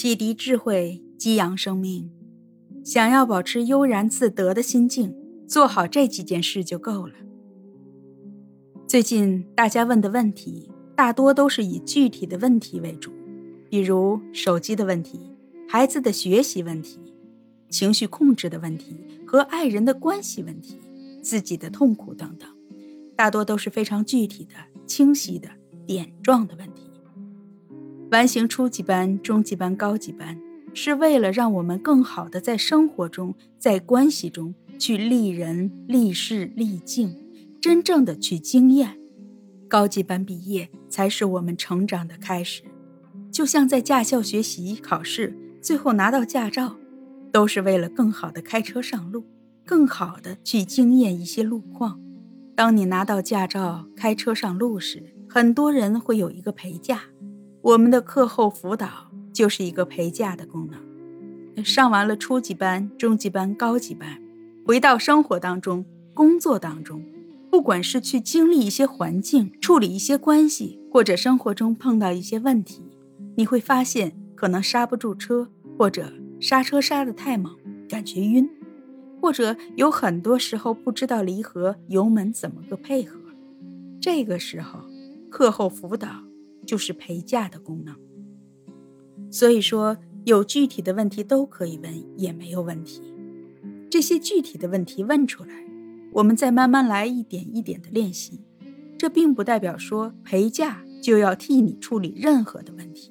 启迪智慧，激扬生命。想要保持悠然自得的心境，做好这几件事就够了。最近大家问的问题，大多都是以具体的问题为主，比如手机的问题、孩子的学习问题、情绪控制的问题和爱人的关系问题、自己的痛苦等等，大多都是非常具体的、清晰的点状的问题。完形初级班、中级班、高级班，是为了让我们更好的在生活中、在关系中去立人、立事、立境，真正的去经验。高级班毕业才是我们成长的开始。就像在驾校学习考试，最后拿到驾照，都是为了更好的开车上路，更好的去经验一些路况。当你拿到驾照开车上路时，很多人会有一个陪驾。我们的课后辅导就是一个陪驾的功能。上完了初级班、中级班、高级班，回到生活当中、工作当中，不管是去经历一些环境、处理一些关系，或者生活中碰到一些问题，你会发现可能刹不住车，或者刹车刹得太猛，感觉晕，或者有很多时候不知道离合、油门怎么个配合。这个时候，课后辅导。就是陪嫁的功能，所以说有具体的问题都可以问，也没有问题。这些具体的问题问出来，我们再慢慢来，一点一点的练习。这并不代表说陪嫁就要替你处理任何的问题。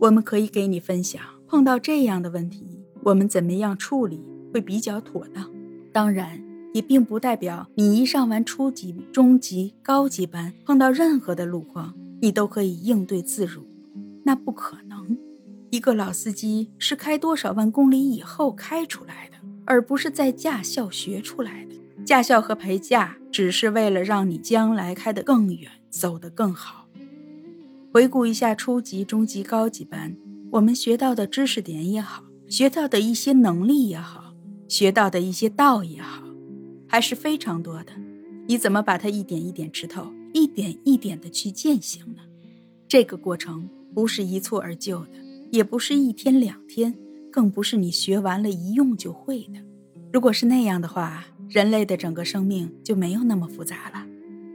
我们可以给你分享，碰到这样的问题，我们怎么样处理会比较妥当。当然，也并不代表你一上完初级、中级、高级班，碰到任何的路况。你都可以应对自如，那不可能。一个老司机是开多少万公里以后开出来的，而不是在驾校学出来的。驾校和陪驾只是为了让你将来开得更远，走得更好。回顾一下初级、中级、高级班，我们学到的知识点也好，学到的一些能力也好，学到的一些道也好，还是非常多的。你怎么把它一点一点吃透？一点一点的去践行呢，这个过程不是一蹴而就的，也不是一天两天，更不是你学完了一用就会的。如果是那样的话，人类的整个生命就没有那么复杂了。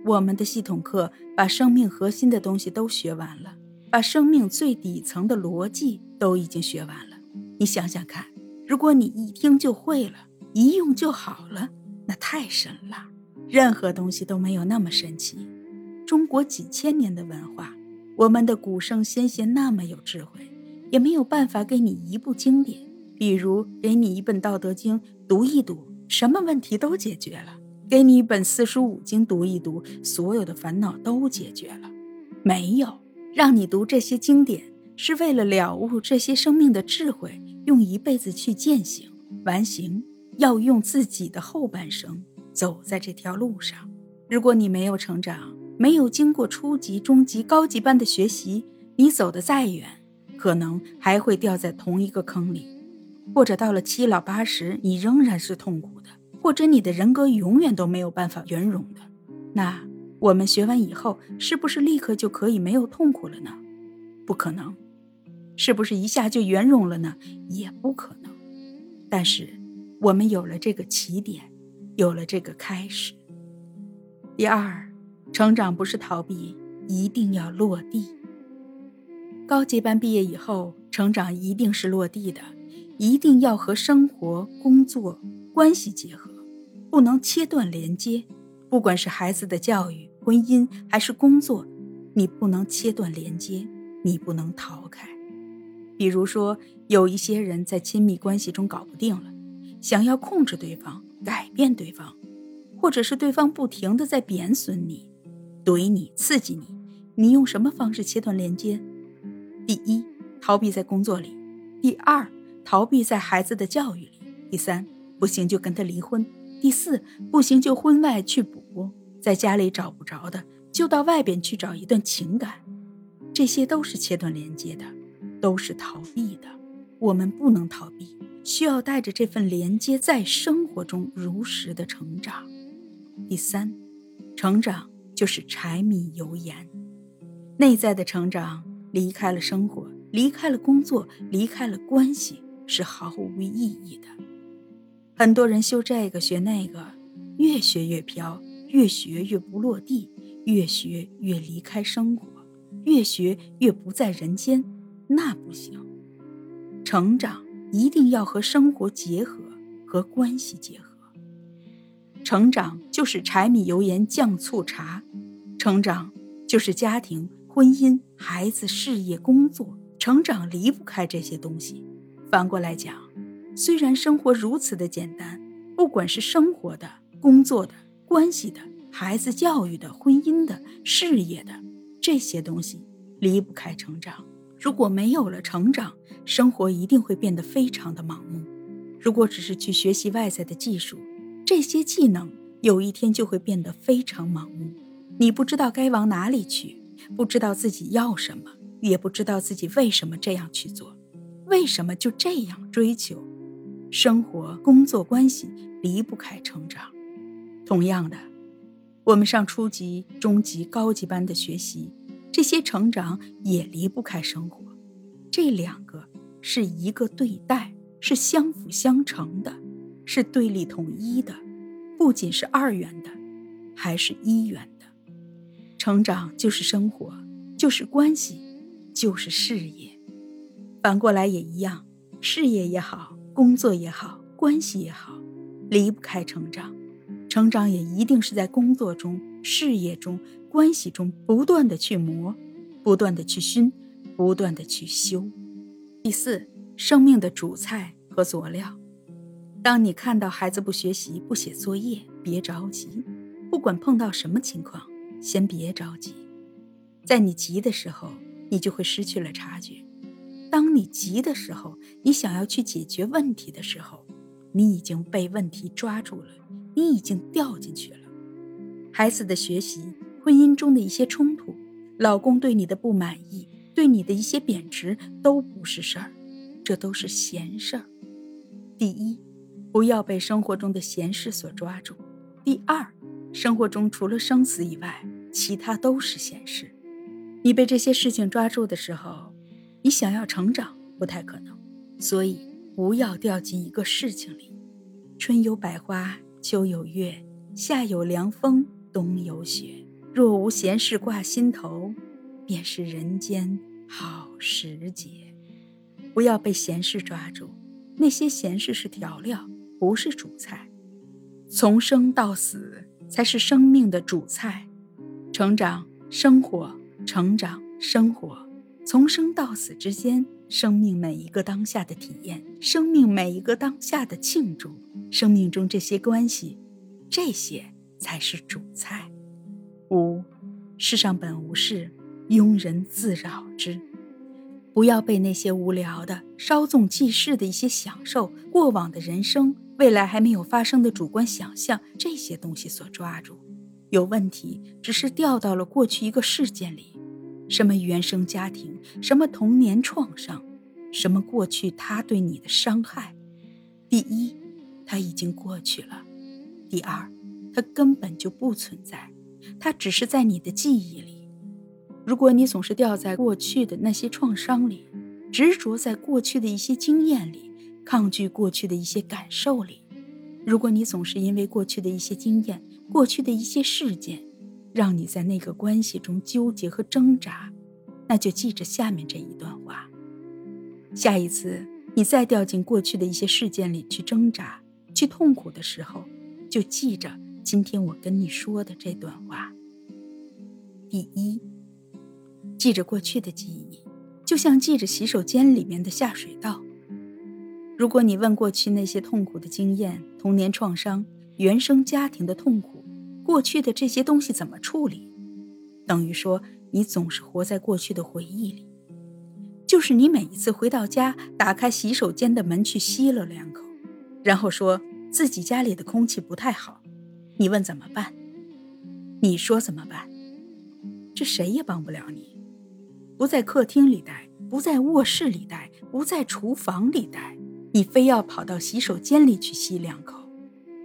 我们的系统课把生命核心的东西都学完了，把生命最底层的逻辑都已经学完了。你想想看，如果你一听就会了，一用就好了，那太神了。任何东西都没有那么神奇。中国几千年的文化，我们的古圣先贤那么有智慧，也没有办法给你一部经典，比如给你一本《道德经》读一读，什么问题都解决了；给你一本四书五经读一读，所有的烦恼都解决了。没有让你读这些经典，是为了了悟这些生命的智慧，用一辈子去践行完形，要用自己的后半生走在这条路上。如果你没有成长，没有经过初级、中级、高级班的学习，你走得再远，可能还会掉在同一个坑里；或者到了七老八十，你仍然是痛苦的；或者你的人格永远都没有办法圆融的。那我们学完以后，是不是立刻就可以没有痛苦了呢？不可能。是不是一下就圆融了呢？也不可能。但是，我们有了这个起点，有了这个开始。第二。成长不是逃避，一定要落地。高级班毕业以后，成长一定是落地的，一定要和生活、工作关系结合，不能切断连接。不管是孩子的教育、婚姻还是工作，你不能切断连接，你不能逃开。比如说，有一些人在亲密关系中搞不定了，想要控制对方、改变对方，或者是对方不停的在贬损你。怼你，刺激你，你用什么方式切断连接？第一，逃避在工作里；第二，逃避在孩子的教育里；第三，不行就跟他离婚；第四，不行就婚外去补，在家里找不着的，就到外边去找一段情感。这些都是切断连接的，都是逃避的。我们不能逃避，需要带着这份连接，在生活中如实的成长。第三，成长。就是柴米油盐，内在的成长离开了生活，离开了工作，离开了关系，是毫无意义的。很多人修这个学那个，越学越飘，越学越不落地，越学越离开生活，越学越不在人间，那不行。成长一定要和生活结合，和关系结合。成长就是柴米油盐酱醋茶，成长就是家庭、婚姻、孩子、事业、工作。成长离不开这些东西。反过来讲，虽然生活如此的简单，不管是生活的、工作的、关系的、孩子教育的、婚姻的、事业的这些东西，离不开成长。如果没有了成长，生活一定会变得非常的盲目。如果只是去学习外在的技术，这些技能有一天就会变得非常盲目。你不知道该往哪里去，不知道自己要什么。也不知道自己为什么这样去做，为什么就这样追求？生活、工作、关系离不开成长。同样的，我们上初级、中级、高级班的学习，这些成长也离不开生活。这两个是一个对待，是相辅相成的，是对立统一的，不仅是二元的，还是一元的。成长就是生活，就是关系。就是事业，反过来也一样。事业也好，工作也好，关系也好，离不开成长。成长也一定是在工作中、事业中、关系中不断的去磨，不断的去熏，不断的去修。第四，生命的主菜和佐料。当你看到孩子不学习、不写作业，别着急。不管碰到什么情况，先别着急。在你急的时候。你就会失去了察觉。当你急的时候，你想要去解决问题的时候，你已经被问题抓住了，你已经掉进去了。孩子的学习，婚姻中的一些冲突，老公对你的不满意，对你的一些贬值，都不是事儿，这都是闲事儿。第一，不要被生活中的闲事所抓住；第二，生活中除了生死以外，其他都是闲事。你被这些事情抓住的时候，你想要成长不太可能，所以不要掉进一个事情里。春有百花，秋有月，夏有凉风，冬有雪。若无闲事挂心头，便是人间好时节。不要被闲事抓住，那些闲事是调料，不是主菜。从生到死才是生命的主菜，成长生活。成长、生活，从生到死之间，生命每一个当下的体验，生命每一个当下的庆祝，生命中这些关系，这些才是主菜。五，世上本无事，庸人自扰之。不要被那些无聊的、稍纵即逝的一些享受、过往的人生、未来还没有发生的主观想象这些东西所抓住。有问题，只是掉到了过去一个事件里。什么原生家庭，什么童年创伤，什么过去他对你的伤害，第一，他已经过去了；第二，他根本就不存在，他只是在你的记忆里。如果你总是掉在过去的那些创伤里，执着在过去的一些经验里，抗拒过去的一些感受里，如果你总是因为过去的一些经验、过去的一些事件，让你在那个关系中纠结和挣扎，那就记着下面这一段话。下一次你再掉进过去的一些事件里去挣扎、去痛苦的时候，就记着今天我跟你说的这段话。第一，记着过去的记忆，就像记着洗手间里面的下水道。如果你问过去那些痛苦的经验、童年创伤、原生家庭的痛苦，过去的这些东西怎么处理？等于说你总是活在过去的回忆里。就是你每一次回到家，打开洗手间的门去吸了两口，然后说自己家里的空气不太好。你问怎么办？你说怎么办？这谁也帮不了你。不在客厅里待，不在卧室里待，不在厨房里待，你非要跑到洗手间里去吸两口。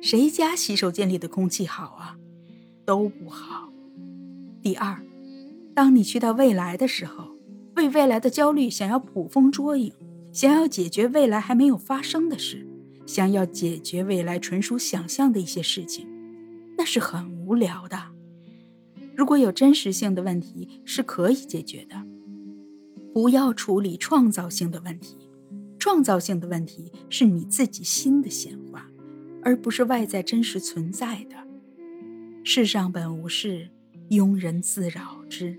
谁家洗手间里的空气好啊？都不好。第二，当你去到未来的时候，为未来的焦虑，想要捕风捉影，想要解决未来还没有发生的事，想要解决未来纯属想象的一些事情，那是很无聊的。如果有真实性的问题是可以解决的，不要处理创造性的问题。创造性的问题是你自己心的显化，而不是外在真实存在的。世上本无事，庸人自扰之。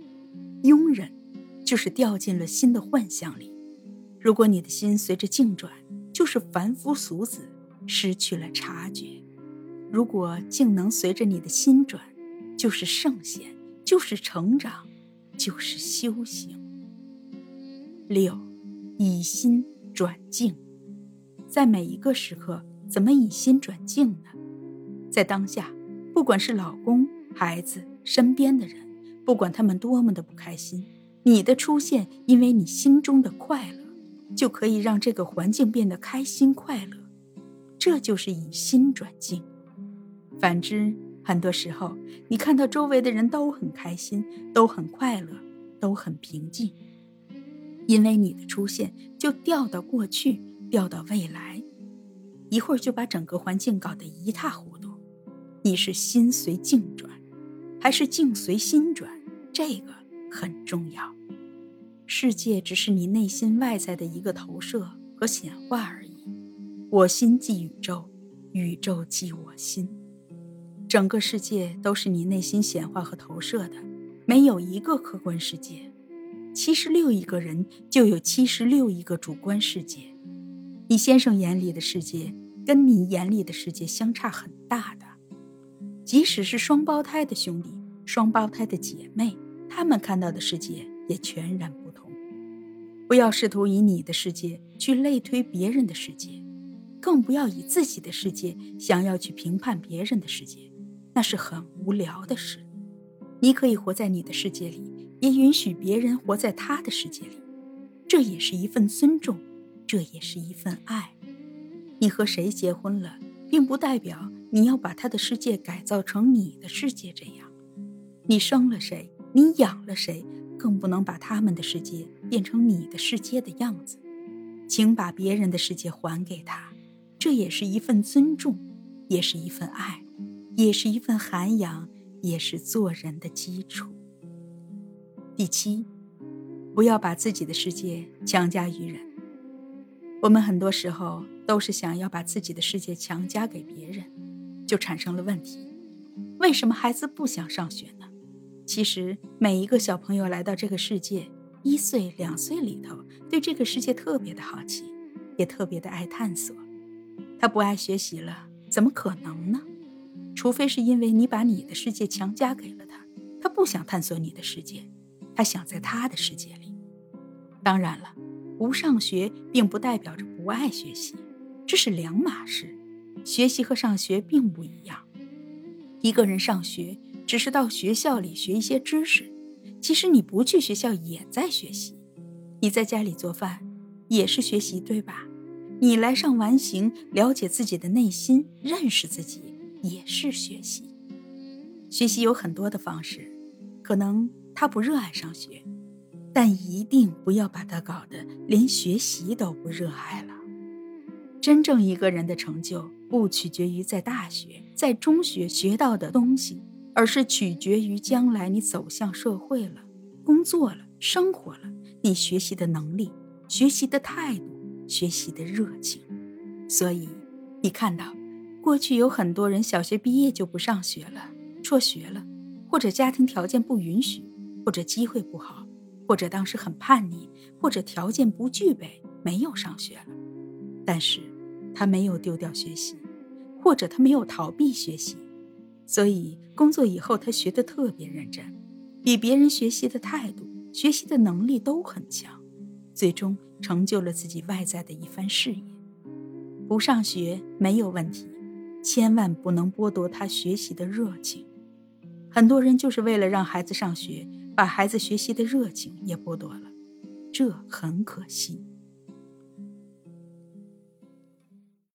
庸人就是掉进了心的幻象里。如果你的心随着境转，就是凡夫俗子，失去了察觉；如果境能随着你的心转，就是圣贤，就是成长，就是修行。六，以心转境，在每一个时刻，怎么以心转境呢？在当下，不管是老公、孩子、身边的人，不管他们多么的不开心，你的出现，因为你心中的快乐，就可以让这个环境变得开心快乐。这就是以心转境。反之，很多时候，你看到周围的人都很开心，都很快乐，都很平静，因为你的出现就掉到过去，掉到未来，一会儿就把整个环境搞得一塌糊涂。你是心随境转，还是境随心转？这个很重要。世界只是你内心外在的一个投射和显化而已。我心即宇宙，宇宙即我心。整个世界都是你内心显化和投射的，没有一个客观世界。七十六亿个人就有七十六亿个主观世界。你先生眼里的世界跟你眼里的世界相差很大的。即使是双胞胎的兄弟、双胞胎的姐妹，他们看到的世界也全然不同。不要试图以你的世界去类推别人的世界，更不要以自己的世界想要去评判别人的世界。那是很无聊的事。你可以活在你的世界里，也允许别人活在他的世界里，这也是一份尊重，这也是一份爱。你和谁结婚了，并不代表你要把他的世界改造成你的世界这样。你生了谁，你养了谁，更不能把他们的世界变成你的世界的样子。请把别人的世界还给他，这也是一份尊重，也是一份爱。也是一份涵养，也是做人的基础。第七，不要把自己的世界强加于人。我们很多时候都是想要把自己的世界强加给别人，就产生了问题。为什么孩子不想上学呢？其实每一个小朋友来到这个世界，一岁、两岁里头，对这个世界特别的好奇，也特别的爱探索。他不爱学习了，怎么可能呢？除非是因为你把你的世界强加给了他，他不想探索你的世界，他想在他的世界里。当然了，不上学并不代表着不爱学习，这是两码事。学习和上学并不一样。一个人上学只是到学校里学一些知识，其实你不去学校也在学习。你在家里做饭也是学习，对吧？你来上完形，了解自己的内心，认识自己。也是学习，学习有很多的方式，可能他不热爱上学，但一定不要把他搞得连学习都不热爱了。真正一个人的成就，不取决于在大学、在中学学到的东西，而是取决于将来你走向社会了、工作了、生活了，你学习的能力、学习的态度、学习的热情。所以，你看到。过去有很多人小学毕业就不上学了，辍学了，或者家庭条件不允许，或者机会不好，或者当时很叛逆，或者条件不具备，没有上学了。但是，他没有丢掉学习，或者他没有逃避学习，所以工作以后他学得特别认真，比别人学习的态度、学习的能力都很强，最终成就了自己外在的一番事业。不上学没有问题。千万不能剥夺他学习的热情。很多人就是为了让孩子上学，把孩子学习的热情也剥夺了，这很可惜。